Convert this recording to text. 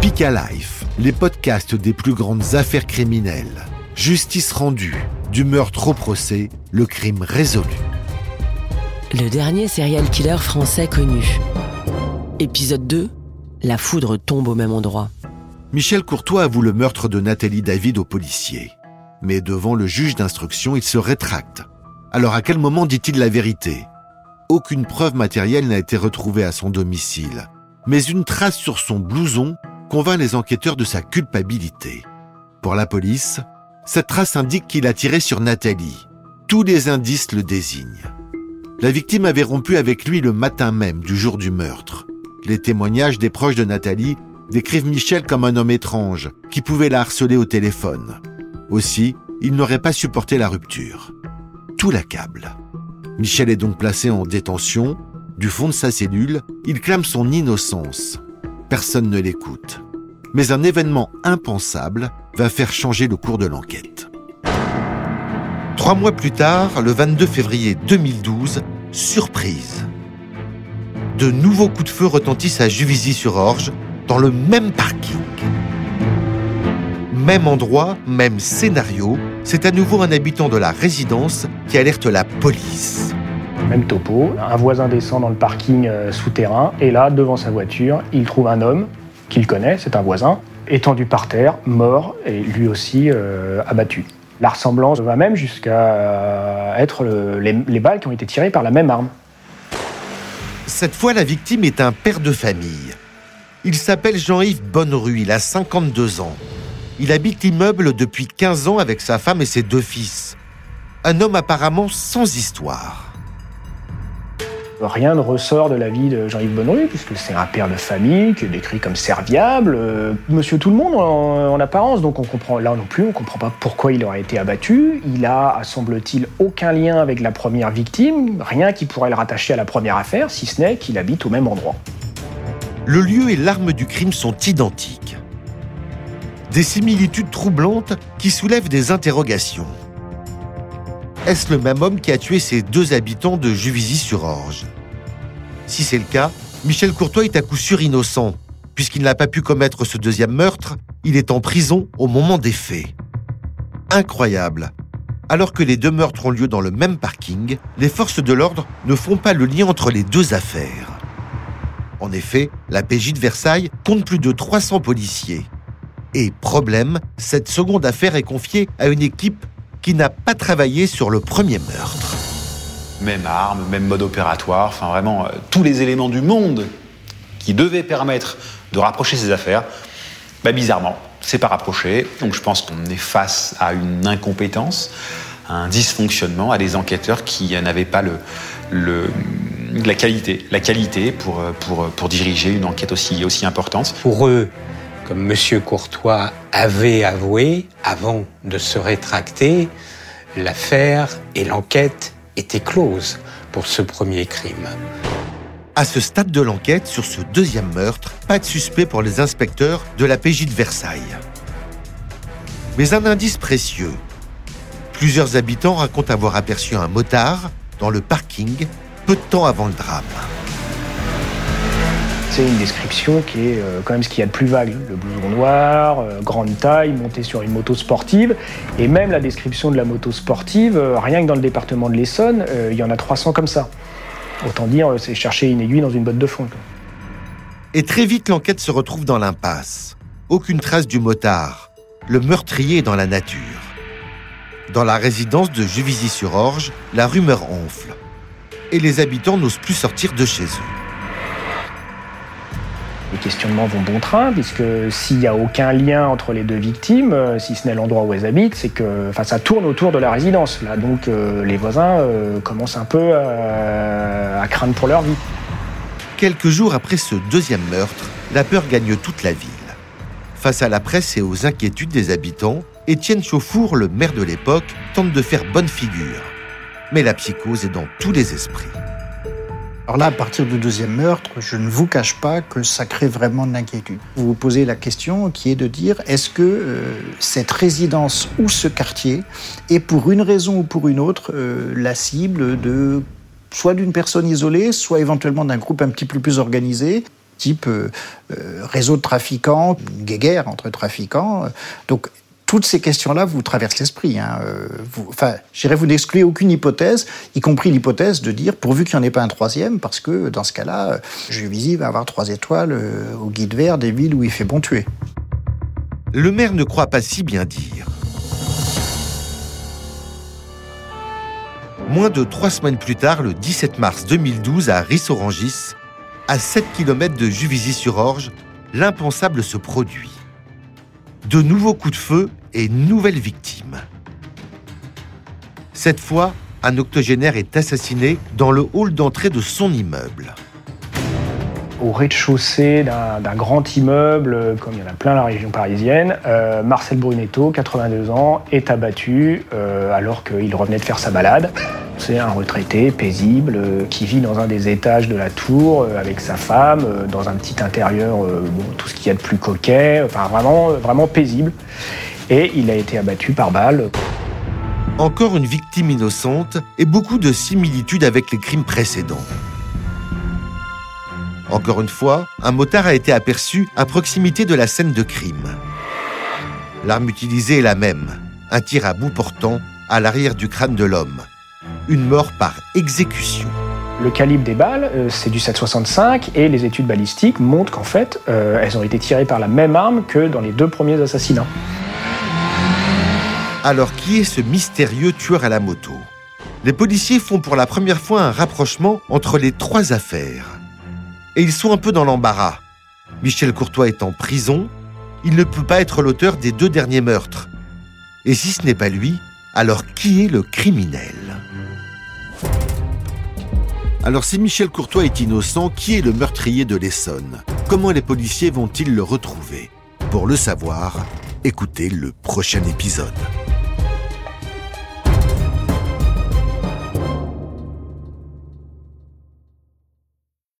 Speak Life, les podcasts des plus grandes affaires criminelles. Justice rendue, du meurtre au procès, le crime résolu. Le dernier serial killer français connu. Épisode 2. La foudre tombe au même endroit. Michel Courtois avoue le meurtre de Nathalie David aux policiers. Mais devant le juge d'instruction, il se rétracte. Alors à quel moment dit-il la vérité? Aucune preuve matérielle n'a été retrouvée à son domicile. Mais une trace sur son blouson convainc les enquêteurs de sa culpabilité. Pour la police, cette trace indique qu'il a tiré sur Nathalie. Tous les indices le désignent. La victime avait rompu avec lui le matin même du jour du meurtre. Les témoignages des proches de Nathalie décrivent Michel comme un homme étrange qui pouvait la harceler au téléphone. Aussi, il n'aurait pas supporté la rupture. Tout l'accable. Michel est donc placé en détention. Du fond de sa cellule, il clame son innocence. Personne ne l'écoute. Mais un événement impensable va faire changer le cours de l'enquête. Trois mois plus tard, le 22 février 2012, surprise. De nouveaux coups de feu retentissent à Juvisy-sur-Orge, dans le même parking. Même endroit, même scénario, c'est à nouveau un habitant de la résidence qui alerte la police. Même topo, un voisin descend dans le parking euh, souterrain et là, devant sa voiture, il trouve un homme qu'il connaît, c'est un voisin, étendu par terre, mort et lui aussi euh, abattu. La ressemblance va même jusqu'à euh, être les, les balles qui ont été tirées par la même arme. Cette fois, la victime est un père de famille. Il s'appelle Jean-Yves Bonnerue, il a 52 ans. Il habite l'immeuble depuis 15 ans avec sa femme et ses deux fils. Un homme apparemment sans histoire. Rien ne ressort de la vie de Jean-Yves Bonneru, puisque c'est un père de famille qui est décrit comme serviable, euh, monsieur tout le monde en, apparence, donc on comprend là non plus, on comprend pas pourquoi il aurait été abattu. Il a, semble-t-il, aucun lien avec la première victime, rien qui pourrait le rattacher à la première affaire, si ce n'est qu'il habite au même endroit. Le lieu et l'arme du crime sont identiques. Des similitudes troublantes qui soulèvent des interrogations. Est-ce le même homme qui a tué ces deux habitants de Juvisy-sur-Orge? Si c'est le cas, Michel Courtois est à coup sûr innocent. Puisqu'il n'a pas pu commettre ce deuxième meurtre, il est en prison au moment des faits. Incroyable. Alors que les deux meurtres ont lieu dans le même parking, les forces de l'ordre ne font pas le lien entre les deux affaires. En effet, la PJ de Versailles compte plus de 300 policiers. Et problème, cette seconde affaire est confiée à une équipe qui n'a pas travaillé sur le premier meurtre. Même arme, même mode opératoire, enfin vraiment euh, tous les éléments du monde qui devaient permettre de rapprocher ces affaires, bah, bizarrement, c'est pas rapproché. Donc je pense qu'on est face à une incompétence, à un dysfonctionnement, à des enquêteurs qui n'avaient pas le, la qualité, la qualité pour, pour, pour diriger une enquête aussi, aussi importante. Pour eux, comme M. Courtois avait avoué, avant de se rétracter, l'affaire et l'enquête étaient closes pour ce premier crime. À ce stade de l'enquête sur ce deuxième meurtre, pas de suspect pour les inspecteurs de la PJ de Versailles. Mais un indice précieux. Plusieurs habitants racontent avoir aperçu un motard dans le parking peu de temps avant le drame. C'est une description qui est euh, quand même ce qu'il y a de plus vague. Le blouson noir, euh, grande taille, monté sur une moto sportive. Et même la description de la moto sportive, euh, rien que dans le département de l'Essonne, il y en a 300 comme ça. Autant dire, c'est chercher une aiguille dans une botte de foin. Et très vite, l'enquête se retrouve dans l'impasse. Aucune trace du motard. Le meurtrier dans la nature. Dans la résidence de Juvisy-sur-Orge, la rumeur enfle. Et les habitants n'osent plus sortir de chez eux. Les questionnements vont bon train, puisque s'il n'y a aucun lien entre les deux victimes, euh, si ce n'est l'endroit où elles habitent, c'est que enfin, ça tourne autour de la résidence. Là, donc euh, les voisins euh, commencent un peu à, à craindre pour leur vie. Quelques jours après ce deuxième meurtre, la peur gagne toute la ville. Face à la presse et aux inquiétudes des habitants, Étienne Chauffour, le maire de l'époque, tente de faire bonne figure. Mais la psychose est dans tous les esprits. Alors là, à partir du deuxième meurtre, je ne vous cache pas que ça crée vraiment de l'inquiétude. Vous vous posez la question qui est de dire est-ce que euh, cette résidence ou ce quartier est pour une raison ou pour une autre euh, la cible de soit d'une personne isolée, soit éventuellement d'un groupe un petit peu plus organisé type euh, réseau de trafiquants, guéguerre entre trafiquants. Donc toutes ces questions-là vous traversent l'esprit. Hein. Vous, enfin, je dirais, vous n'excluez aucune hypothèse, y compris l'hypothèse de dire, pourvu qu'il n'y en ait pas un troisième, parce que dans ce cas-là, Juvisy va avoir trois étoiles au guide vert des villes où il fait bon tuer. Le maire ne croit pas si bien dire. Moins de trois semaines plus tard, le 17 mars 2012, à Rissorangis, à 7 km de Juvisy-sur-Orge, l'impensable se produit. De nouveaux coups de feu et nouvelles victimes. Cette fois, un octogénaire est assassiné dans le hall d'entrée de son immeuble au rez-de-chaussée d'un grand immeuble, comme il y en a plein dans la région parisienne. Euh, Marcel Brunetto, 82 ans, est abattu euh, alors qu'il revenait de faire sa balade. C'est un retraité paisible euh, qui vit dans un des étages de la tour avec sa femme, dans un petit intérieur, tout ce qu'il y a de plus coquet, enfin vraiment, vraiment paisible. Et il a été abattu par balle. Encore une victime innocente et beaucoup de similitudes avec les crimes précédents. Encore une fois, un motard a été aperçu à proximité de la scène de crime. L'arme utilisée est la même, un tir à bout portant à l'arrière du crâne de l'homme. Une mort par exécution. Le calibre des balles, euh, c'est du 7,65 et les études balistiques montrent qu'en fait, euh, elles ont été tirées par la même arme que dans les deux premiers assassinats. Alors qui est ce mystérieux tueur à la moto? Les policiers font pour la première fois un rapprochement entre les trois affaires et ils sont un peu dans l'embarras. Michel Courtois est en prison, il ne peut pas être l'auteur des deux derniers meurtres. Et si ce n'est pas lui, alors qui est le criminel? Alors si Michel Courtois est innocent, qui est le meurtrier de l'Essonne? Comment les policiers vont-ils le retrouver? Pour le savoir, écoutez le prochain épisode.